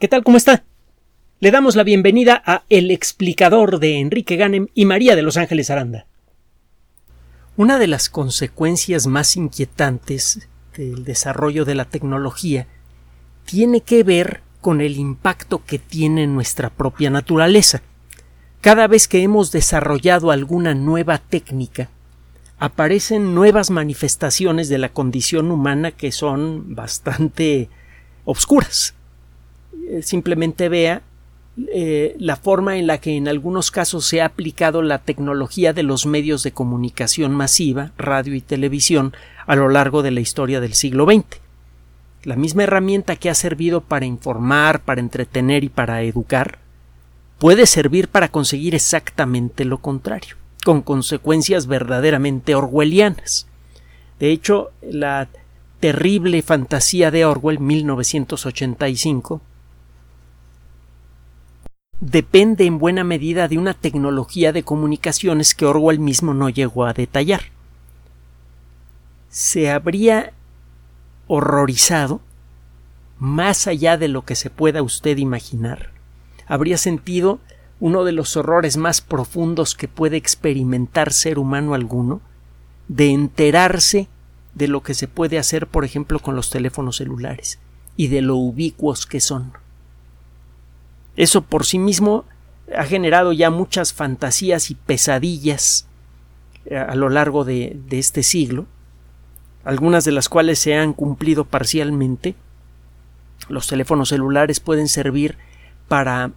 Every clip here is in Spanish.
¿Qué tal? ¿Cómo está? Le damos la bienvenida a El explicador de Enrique Ganem y María de Los Ángeles Aranda. Una de las consecuencias más inquietantes del desarrollo de la tecnología tiene que ver con el impacto que tiene en nuestra propia naturaleza. Cada vez que hemos desarrollado alguna nueva técnica, aparecen nuevas manifestaciones de la condición humana que son bastante obscuras. Eh, simplemente vea eh, la forma en la que en algunos casos se ha aplicado la tecnología de los medios de comunicación masiva, radio y televisión, a lo largo de la historia del siglo XX. La misma herramienta que ha servido para informar, para entretener y para educar, puede servir para conseguir exactamente lo contrario, con consecuencias verdaderamente orwellianas. De hecho, la terrible fantasía de Orwell 1985 depende en buena medida de una tecnología de comunicaciones que Orwell mismo no llegó a detallar. Se habría horrorizado más allá de lo que se pueda usted imaginar. Habría sentido uno de los horrores más profundos que puede experimentar ser humano alguno, de enterarse de lo que se puede hacer, por ejemplo, con los teléfonos celulares y de lo ubicuos que son. Eso por sí mismo ha generado ya muchas fantasías y pesadillas eh, a lo largo de, de este siglo, algunas de las cuales se han cumplido parcialmente. Los teléfonos celulares pueden servir para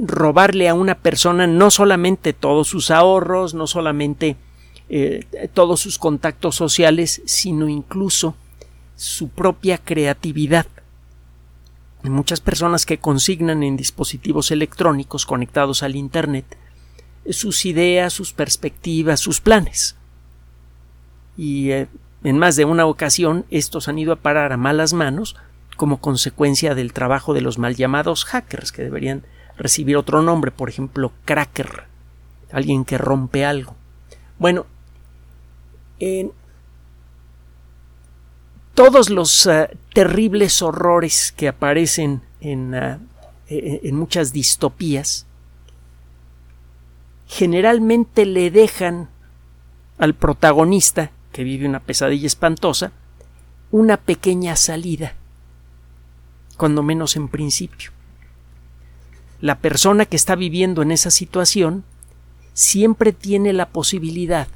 robarle a una persona no solamente todos sus ahorros, no solamente eh, todos sus contactos sociales, sino incluso su propia creatividad muchas personas que consignan en dispositivos electrónicos conectados al Internet sus ideas, sus perspectivas, sus planes. Y eh, en más de una ocasión estos han ido a parar a malas manos como consecuencia del trabajo de los mal llamados hackers, que deberían recibir otro nombre, por ejemplo, cracker, alguien que rompe algo. Bueno, en todos los eh, terribles horrores que aparecen en, eh, en muchas distopías generalmente le dejan al protagonista, que vive una pesadilla espantosa, una pequeña salida, cuando menos en principio. La persona que está viviendo en esa situación siempre tiene la posibilidad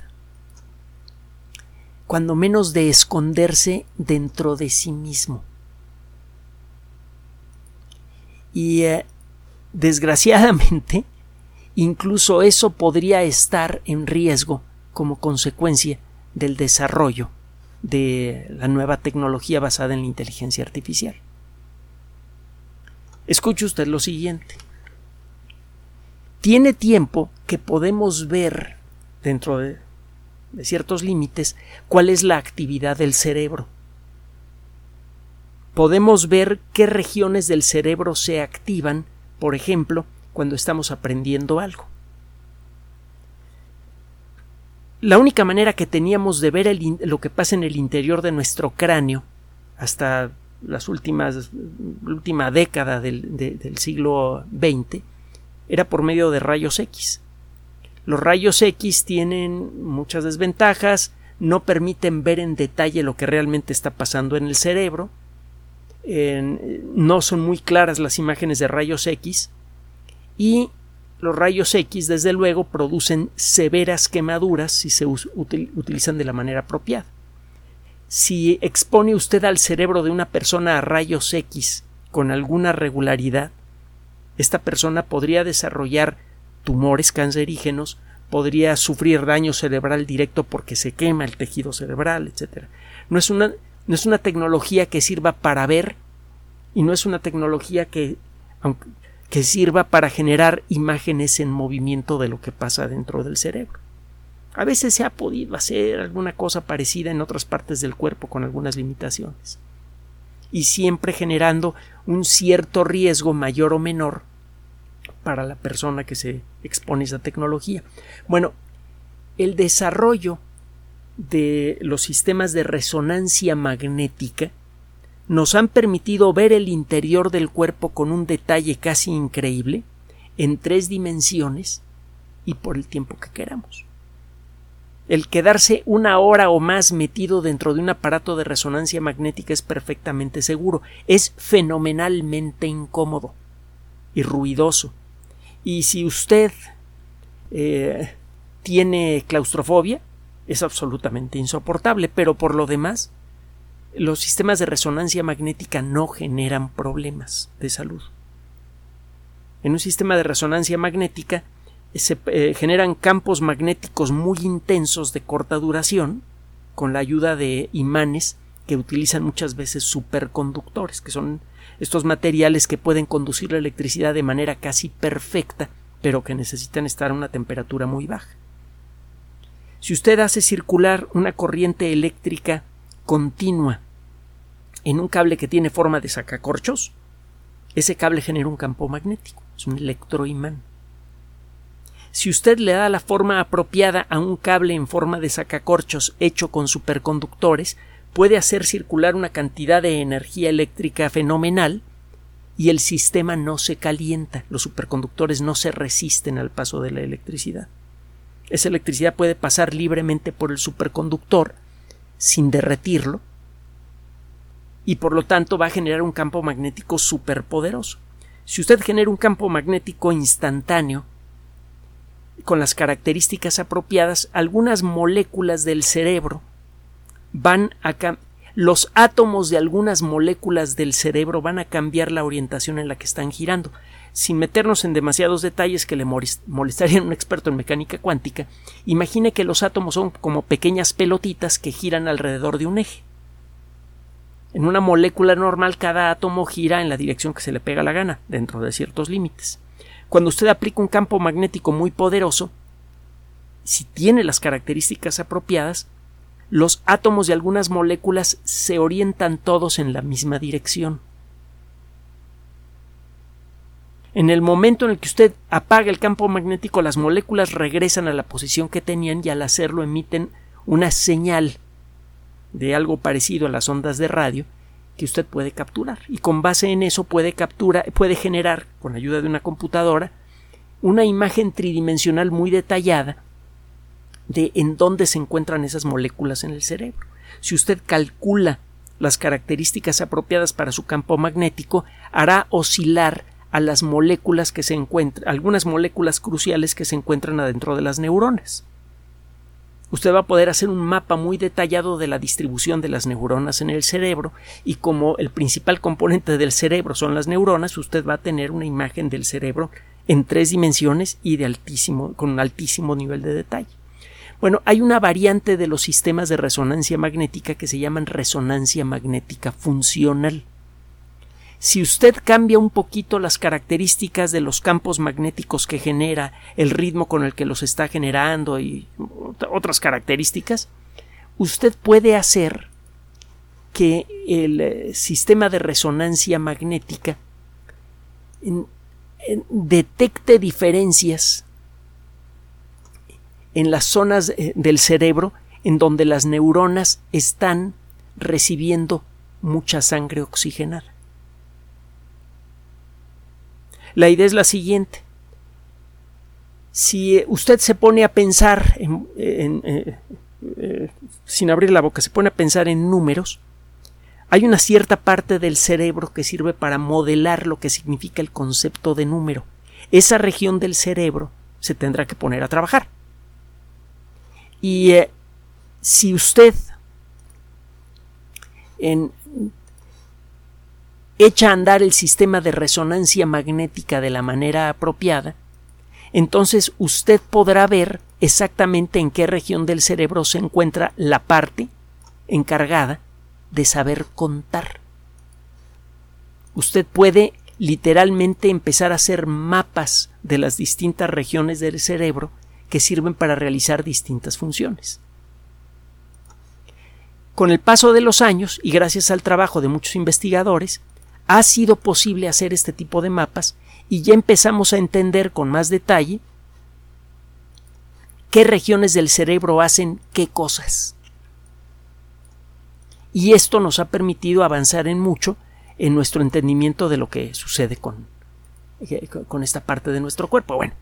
cuando menos de esconderse dentro de sí mismo. Y eh, desgraciadamente, incluso eso podría estar en riesgo como consecuencia del desarrollo de la nueva tecnología basada en la inteligencia artificial. Escuche usted lo siguiente. Tiene tiempo que podemos ver dentro de de ciertos límites, cuál es la actividad del cerebro. Podemos ver qué regiones del cerebro se activan, por ejemplo, cuando estamos aprendiendo algo. La única manera que teníamos de ver lo que pasa en el interior de nuestro cráneo hasta las últimas la última década del, del siglo XX era por medio de rayos X. Los rayos X tienen muchas desventajas, no permiten ver en detalle lo que realmente está pasando en el cerebro, no son muy claras las imágenes de rayos X y los rayos X desde luego producen severas quemaduras si se utilizan de la manera apropiada. Si expone usted al cerebro de una persona a rayos X con alguna regularidad, esta persona podría desarrollar tumores cancerígenos, podría sufrir daño cerebral directo porque se quema el tejido cerebral, etc. No es una, no es una tecnología que sirva para ver y no es una tecnología que, que sirva para generar imágenes en movimiento de lo que pasa dentro del cerebro. A veces se ha podido hacer alguna cosa parecida en otras partes del cuerpo con algunas limitaciones y siempre generando un cierto riesgo mayor o menor para la persona que se expone a esa tecnología. Bueno, el desarrollo de los sistemas de resonancia magnética nos han permitido ver el interior del cuerpo con un detalle casi increíble, en tres dimensiones y por el tiempo que queramos. El quedarse una hora o más metido dentro de un aparato de resonancia magnética es perfectamente seguro, es fenomenalmente incómodo y ruidoso. Y si usted eh, tiene claustrofobia, es absolutamente insoportable, pero por lo demás, los sistemas de resonancia magnética no generan problemas de salud. En un sistema de resonancia magnética se eh, generan campos magnéticos muy intensos de corta duración con la ayuda de imanes que utilizan muchas veces superconductores, que son estos materiales que pueden conducir la electricidad de manera casi perfecta, pero que necesitan estar a una temperatura muy baja. Si usted hace circular una corriente eléctrica continua en un cable que tiene forma de sacacorchos, ese cable genera un campo magnético, es un electroimán. Si usted le da la forma apropiada a un cable en forma de sacacorchos hecho con superconductores, puede hacer circular una cantidad de energía eléctrica fenomenal y el sistema no se calienta, los superconductores no se resisten al paso de la electricidad. Esa electricidad puede pasar libremente por el superconductor sin derretirlo y por lo tanto va a generar un campo magnético superpoderoso. Si usted genera un campo magnético instantáneo con las características apropiadas, algunas moléculas del cerebro van a los átomos de algunas moléculas del cerebro van a cambiar la orientación en la que están girando. Sin meternos en demasiados detalles que le molestarían a un experto en mecánica cuántica, imagine que los átomos son como pequeñas pelotitas que giran alrededor de un eje. En una molécula normal cada átomo gira en la dirección que se le pega la gana, dentro de ciertos límites. Cuando usted aplica un campo magnético muy poderoso, si tiene las características apropiadas, los átomos de algunas moléculas se orientan todos en la misma dirección. En el momento en el que usted apaga el campo magnético, las moléculas regresan a la posición que tenían y al hacerlo emiten una señal de algo parecido a las ondas de radio que usted puede capturar y con base en eso puede capturar puede generar con ayuda de una computadora una imagen tridimensional muy detallada de en dónde se encuentran esas moléculas en el cerebro. Si usted calcula las características apropiadas para su campo magnético, hará oscilar a las moléculas que se encuentran, algunas moléculas cruciales que se encuentran adentro de las neuronas usted va a poder hacer un mapa muy detallado de la distribución de las neuronas en el cerebro y como el principal componente del cerebro son las neuronas, usted va a tener una imagen del cerebro en tres dimensiones y de altísimo, con un altísimo nivel de detalle. Bueno, hay una variante de los sistemas de resonancia magnética que se llaman resonancia magnética funcional. Si usted cambia un poquito las características de los campos magnéticos que genera, el ritmo con el que los está generando y otras características, usted puede hacer que el eh, sistema de resonancia magnética detecte diferencias en las zonas eh, del cerebro en donde las neuronas están recibiendo mucha sangre oxigenada. La idea es la siguiente. Si eh, usted se pone a pensar, en, eh, sin abrir la boca, se pone a pensar en números, hay una cierta parte del cerebro que sirve para modelar lo que significa el concepto de número. Esa región del cerebro se tendrá que poner a trabajar. Y si usted en, echa a andar el sistema de resonancia magnética de la manera apropiada, entonces usted podrá ver exactamente en qué región del cerebro se encuentra la parte encargada de saber contar. Usted puede literalmente empezar a hacer mapas de las distintas regiones del cerebro que sirven para realizar distintas funciones. Con el paso de los años y gracias al trabajo de muchos investigadores, ha sido posible hacer este tipo de mapas y ya empezamos a entender con más detalle qué regiones del cerebro hacen qué cosas. y esto nos ha permitido avanzar en mucho en nuestro entendimiento de lo que sucede con, eh, con esta parte de nuestro cuerpo. Bueno,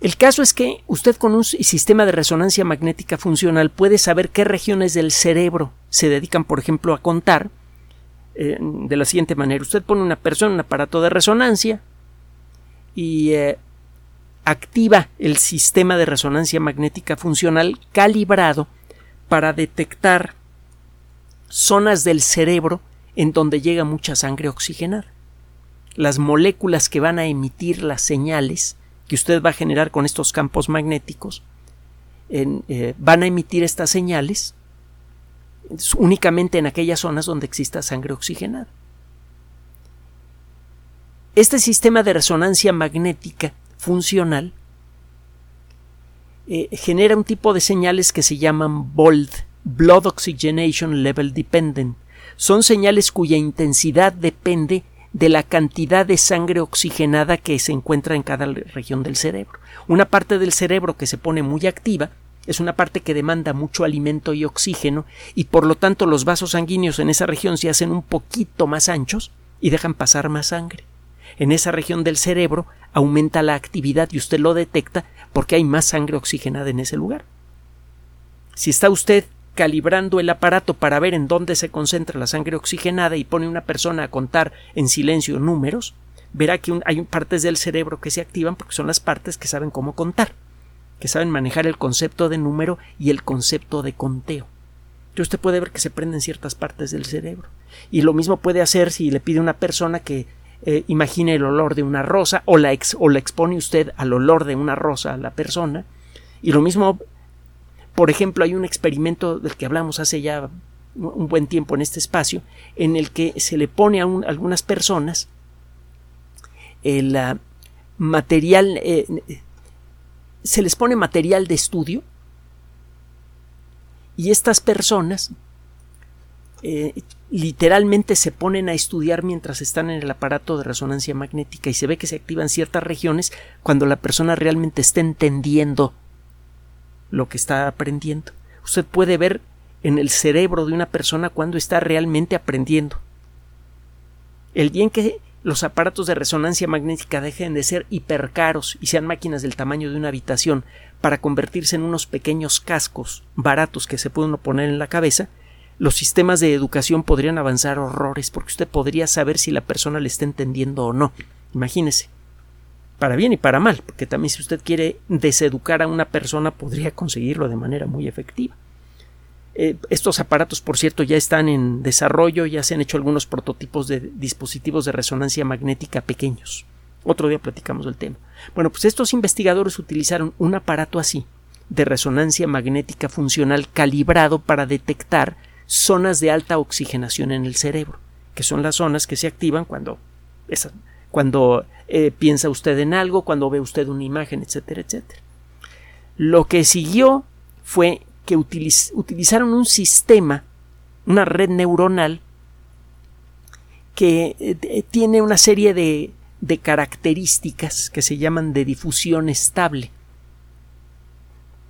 el caso es que usted con un sistema de resonancia magnética funcional puede saber qué regiones del cerebro se dedican, por ejemplo, a contar eh, de la siguiente manera. Usted pone una persona en un aparato de resonancia y eh, activa el sistema de resonancia magnética funcional calibrado para detectar zonas del cerebro en donde llega mucha sangre oxigenada. Las moléculas que van a emitir las señales que usted va a generar con estos campos magnéticos eh, van a emitir estas señales únicamente en aquellas zonas donde exista sangre oxigenada. Este sistema de resonancia magnética funcional eh, genera un tipo de señales que se llaman BOLD, Blood Oxygenation Level Dependent. Son señales cuya intensidad depende de la cantidad de sangre oxigenada que se encuentra en cada región del cerebro. Una parte del cerebro que se pone muy activa es una parte que demanda mucho alimento y oxígeno y por lo tanto los vasos sanguíneos en esa región se hacen un poquito más anchos y dejan pasar más sangre. En esa región del cerebro aumenta la actividad y usted lo detecta porque hay más sangre oxigenada en ese lugar. Si está usted calibrando el aparato para ver en dónde se concentra la sangre oxigenada y pone una persona a contar en silencio números, verá que hay partes del cerebro que se activan porque son las partes que saben cómo contar, que saben manejar el concepto de número y el concepto de conteo. Entonces usted puede ver que se prenden ciertas partes del cerebro. Y lo mismo puede hacer si le pide a una persona que eh, imagine el olor de una rosa o la, o la expone usted al olor de una rosa a la persona. Y lo mismo por ejemplo, hay un experimento del que hablamos hace ya un buen tiempo en este espacio, en el que se le pone a, algunas personas el ah, material, eh, se les pone material de estudio y estas personas eh, literalmente se ponen a estudiar mientras están en el aparato de resonancia magnética y se ve que se activan ciertas regiones cuando la persona realmente está entendiendo lo que está aprendiendo. Usted puede ver en el cerebro de una persona cuando está realmente aprendiendo. El día en que los aparatos de resonancia magnética dejen de ser hipercaros y sean máquinas del tamaño de una habitación para convertirse en unos pequeños cascos baratos que se pueden poner en la cabeza, los sistemas de educación podrían avanzar horrores porque usted podría saber si la persona le está entendiendo o no. Imagínese para bien y para mal, porque también si usted quiere deseducar a una persona podría conseguirlo de manera muy efectiva. Eh, estos aparatos, por cierto, ya están en desarrollo, ya se han hecho algunos prototipos de dispositivos de resonancia magnética pequeños. Otro día platicamos del tema. Bueno, pues estos investigadores utilizaron un aparato así, de resonancia magnética funcional calibrado para detectar zonas de alta oxigenación en el cerebro, que son las zonas que se activan cuando cuando eh, piensa usted en algo, cuando ve usted una imagen, etcétera, etcétera. Lo que siguió fue que utilizaron un sistema, una red neuronal, que eh, tiene una serie de, de características que se llaman de difusión estable.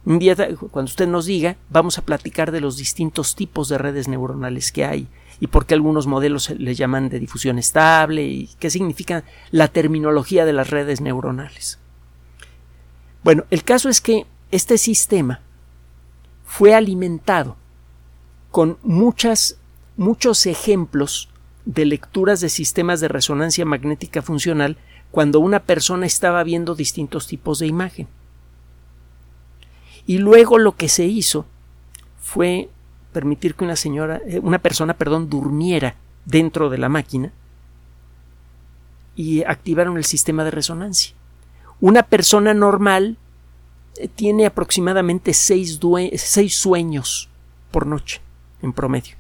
Un día, cuando usted nos diga, vamos a platicar de los distintos tipos de redes neuronales que hay y por qué algunos modelos les llaman de difusión estable y qué significa la terminología de las redes neuronales. Bueno, el caso es que este sistema fue alimentado con muchas, muchos ejemplos de lecturas de sistemas de resonancia magnética funcional cuando una persona estaba viendo distintos tipos de imagen. Y luego lo que se hizo fue permitir que una señora, eh, una persona, perdón, durmiera dentro de la máquina y activaron el sistema de resonancia. Una persona normal eh, tiene aproximadamente seis, seis sueños por noche en promedio.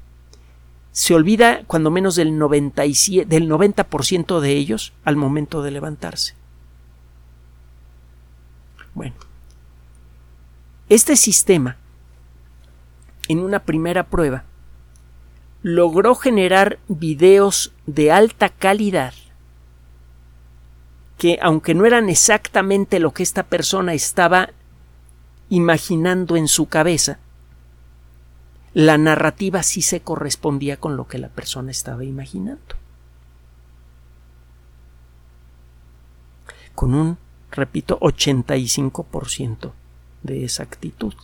Se olvida cuando menos del, 97, del 90% de ellos al momento de levantarse. Bueno, este sistema en una primera prueba, logró generar videos de alta calidad que, aunque no eran exactamente lo que esta persona estaba imaginando en su cabeza, la narrativa sí se correspondía con lo que la persona estaba imaginando. Con un, repito, 85% de exactitud.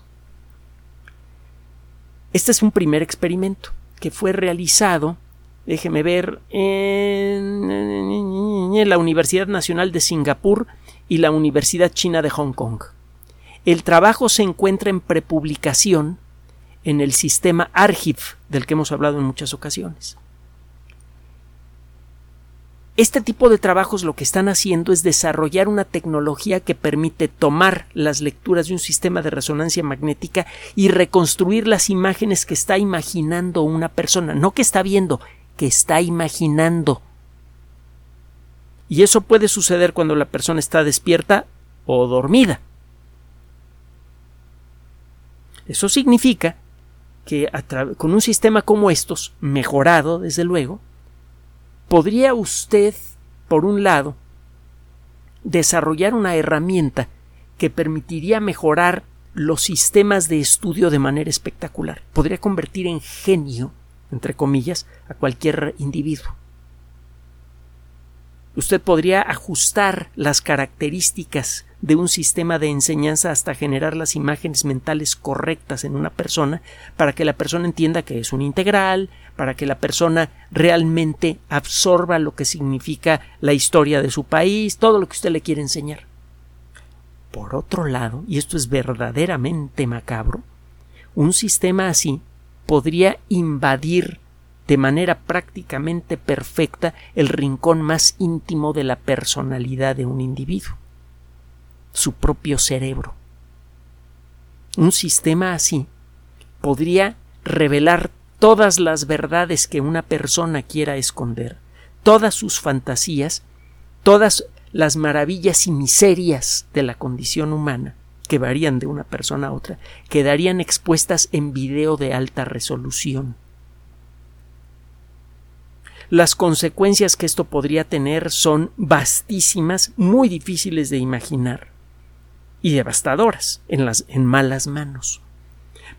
Este es un primer experimento que fue realizado, déjeme ver, en la Universidad Nacional de Singapur y la Universidad China de Hong Kong. El trabajo se encuentra en prepublicación en el sistema ARGIF del que hemos hablado en muchas ocasiones. Este tipo de trabajos lo que están haciendo es desarrollar una tecnología que permite tomar las lecturas de un sistema de resonancia magnética y reconstruir las imágenes que está imaginando una persona, no que está viendo, que está imaginando. Y eso puede suceder cuando la persona está despierta o dormida. Eso significa que con un sistema como estos, mejorado desde luego, podría usted, por un lado, desarrollar una herramienta que permitiría mejorar los sistemas de estudio de manera espectacular. Podría convertir en genio, entre comillas, a cualquier individuo usted podría ajustar las características de un sistema de enseñanza hasta generar las imágenes mentales correctas en una persona para que la persona entienda que es un integral, para que la persona realmente absorba lo que significa la historia de su país, todo lo que usted le quiere enseñar. Por otro lado, y esto es verdaderamente macabro, un sistema así podría invadir de manera prácticamente perfecta el rincón más íntimo de la personalidad de un individuo, su propio cerebro. Un sistema así podría revelar todas las verdades que una persona quiera esconder, todas sus fantasías, todas las maravillas y miserias de la condición humana, que varían de una persona a otra, quedarían expuestas en video de alta resolución. Las consecuencias que esto podría tener son vastísimas, muy difíciles de imaginar y devastadoras en, las, en malas manos.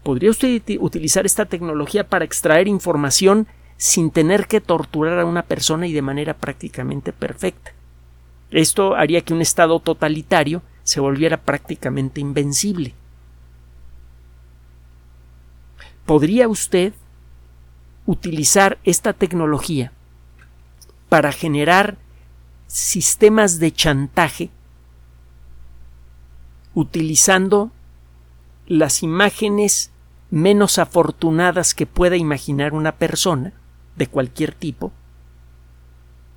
¿Podría usted utilizar esta tecnología para extraer información sin tener que torturar a una persona y de manera prácticamente perfecta? Esto haría que un Estado totalitario se volviera prácticamente invencible. ¿Podría usted utilizar esta tecnología para generar sistemas de chantaje utilizando las imágenes menos afortunadas que pueda imaginar una persona de cualquier tipo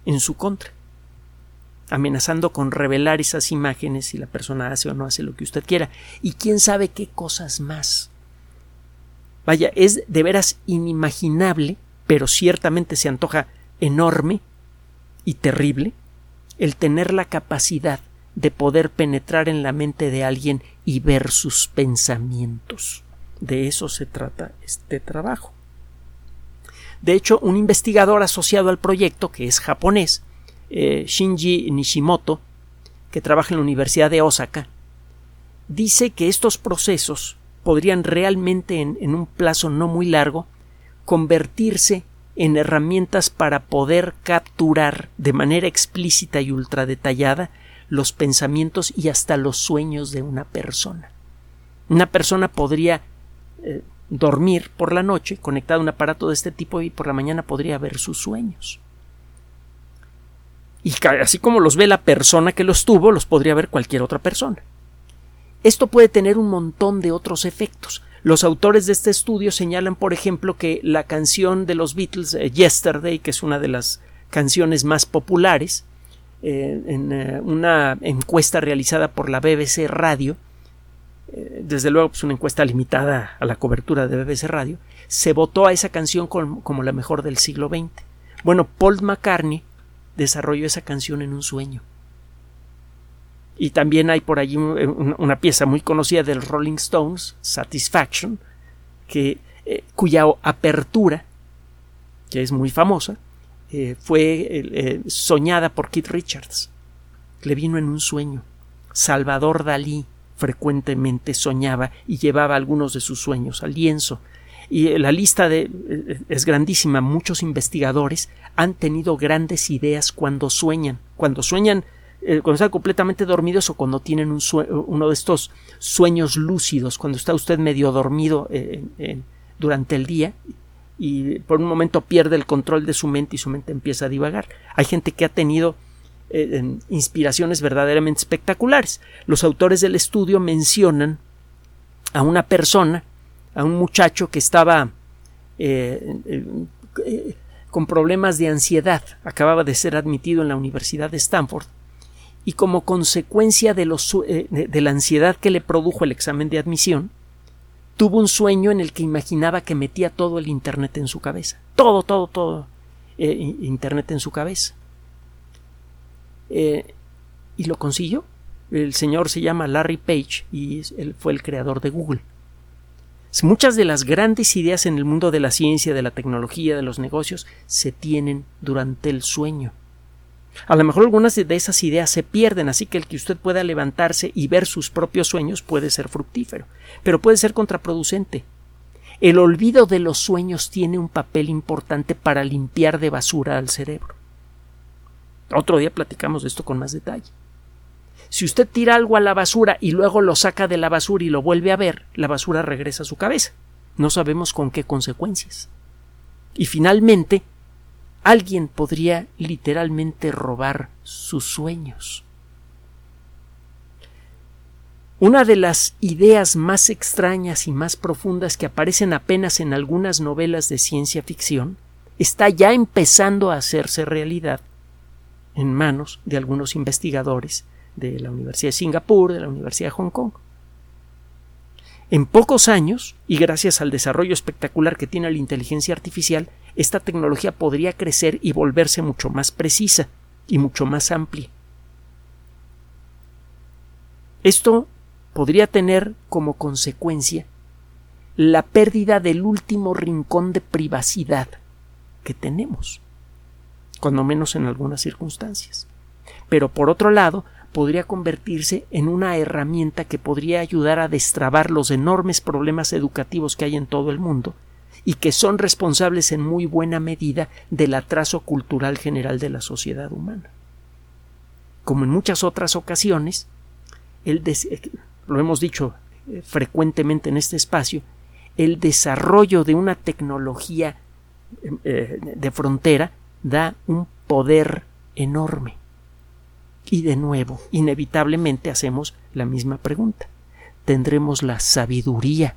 en su contra, amenazando con revelar esas imágenes si la persona hace o no hace lo que usted quiera, y quién sabe qué cosas más. Vaya, es de veras inimaginable, pero ciertamente se antoja enorme y terrible el tener la capacidad de poder penetrar en la mente de alguien y ver sus pensamientos. De eso se trata este trabajo. De hecho, un investigador asociado al proyecto, que es japonés, eh, Shinji Nishimoto, que trabaja en la Universidad de Osaka, dice que estos procesos podrían realmente en un plazo no muy largo convertirse en herramientas para poder capturar de manera explícita y ultra detallada los pensamientos y hasta los sueños de una persona. Una persona podría eh, dormir por la noche conectado a un aparato de este tipo y por la mañana podría ver sus sueños. Y así como los ve la persona que los tuvo, los podría ver cualquier otra persona. Esto puede tener un montón de otros efectos. Los autores de este estudio señalan, por ejemplo, que la canción de los Beatles, eh, Yesterday, que es una de las canciones más populares, eh, en eh, una encuesta realizada por la BBC Radio, desde luego pues una encuesta limitada a la cobertura de BBC Radio, se votó a esa canción como la mejor del siglo XX. Bueno, Paul McCartney desarrolló esa canción en un sueño. Y también hay por allí una pieza muy conocida del Rolling Stones, Satisfaction, que, eh, cuya apertura, que es muy famosa, eh, fue eh, soñada por Keith Richards. Le vino en un sueño. Salvador Dalí frecuentemente soñaba y llevaba algunos de sus sueños al lienzo. Y la lista de, es grandísima. Muchos investigadores han tenido grandes ideas cuando sueñan. Cuando sueñan, eh, cuando están completamente dormidos o cuando tienen un uno de estos sueños lúcidos, cuando está usted medio dormido eh, durante el día y por un momento pierde el control de su mente y su mente empieza a divagar. Hay gente que ha tenido eh, inspiraciones verdaderamente espectaculares. Los autores del estudio mencionan a una persona, a un muchacho que estaba con problemas de ansiedad, acababa de ser admitido en la Universidad de Stanford, y como consecuencia de, los, de la ansiedad que le produjo el examen de admisión, tuvo un sueño en el que imaginaba que metía todo el Internet en su cabeza. Todo, todo, todo. Eh, Internet en su cabeza. Eh, y lo consiguió. El señor se llama Larry Page y él fue el creador de Google. Muchas de las grandes ideas en el mundo de la ciencia, de la tecnología, de los negocios, se tienen durante el sueño. A lo mejor algunas de esas ideas se pierden, así que el que usted pueda levantarse y ver sus propios sueños puede ser fructífero, pero puede ser contraproducente. El olvido de los sueños tiene un papel importante para limpiar de basura al cerebro. Otro día platicamos de esto con más detalle. Si usted tira algo a la basura y luego lo saca de la basura y lo vuelve a ver, la basura regresa a su cabeza. No sabemos con qué consecuencias. Y finalmente, alguien podría literalmente robar sus sueños. Una de las ideas más extrañas y más profundas que aparecen apenas en algunas novelas de ciencia ficción está ya empezando a hacerse realidad en manos de algunos investigadores de la Universidad de Singapur, de la Universidad de Hong Kong. En pocos años, y gracias al desarrollo espectacular que tiene la inteligencia artificial, esta tecnología podría crecer y volverse mucho más precisa y mucho más amplia. Esto podría tener como consecuencia la pérdida del último rincón de privacidad que tenemos, cuando menos en algunas circunstancias. Pero por otro lado, podría convertirse en una herramienta que podría ayudar a destrabar los enormes problemas educativos que hay en todo el mundo y que son responsables en muy buena medida del atraso cultural general de la sociedad humana. Como en muchas otras ocasiones, el lo hemos dicho eh, frecuentemente en este espacio, el desarrollo de una tecnología eh, de frontera da un poder enorme. Y de nuevo, inevitablemente hacemos la misma pregunta. ¿Tendremos la sabiduría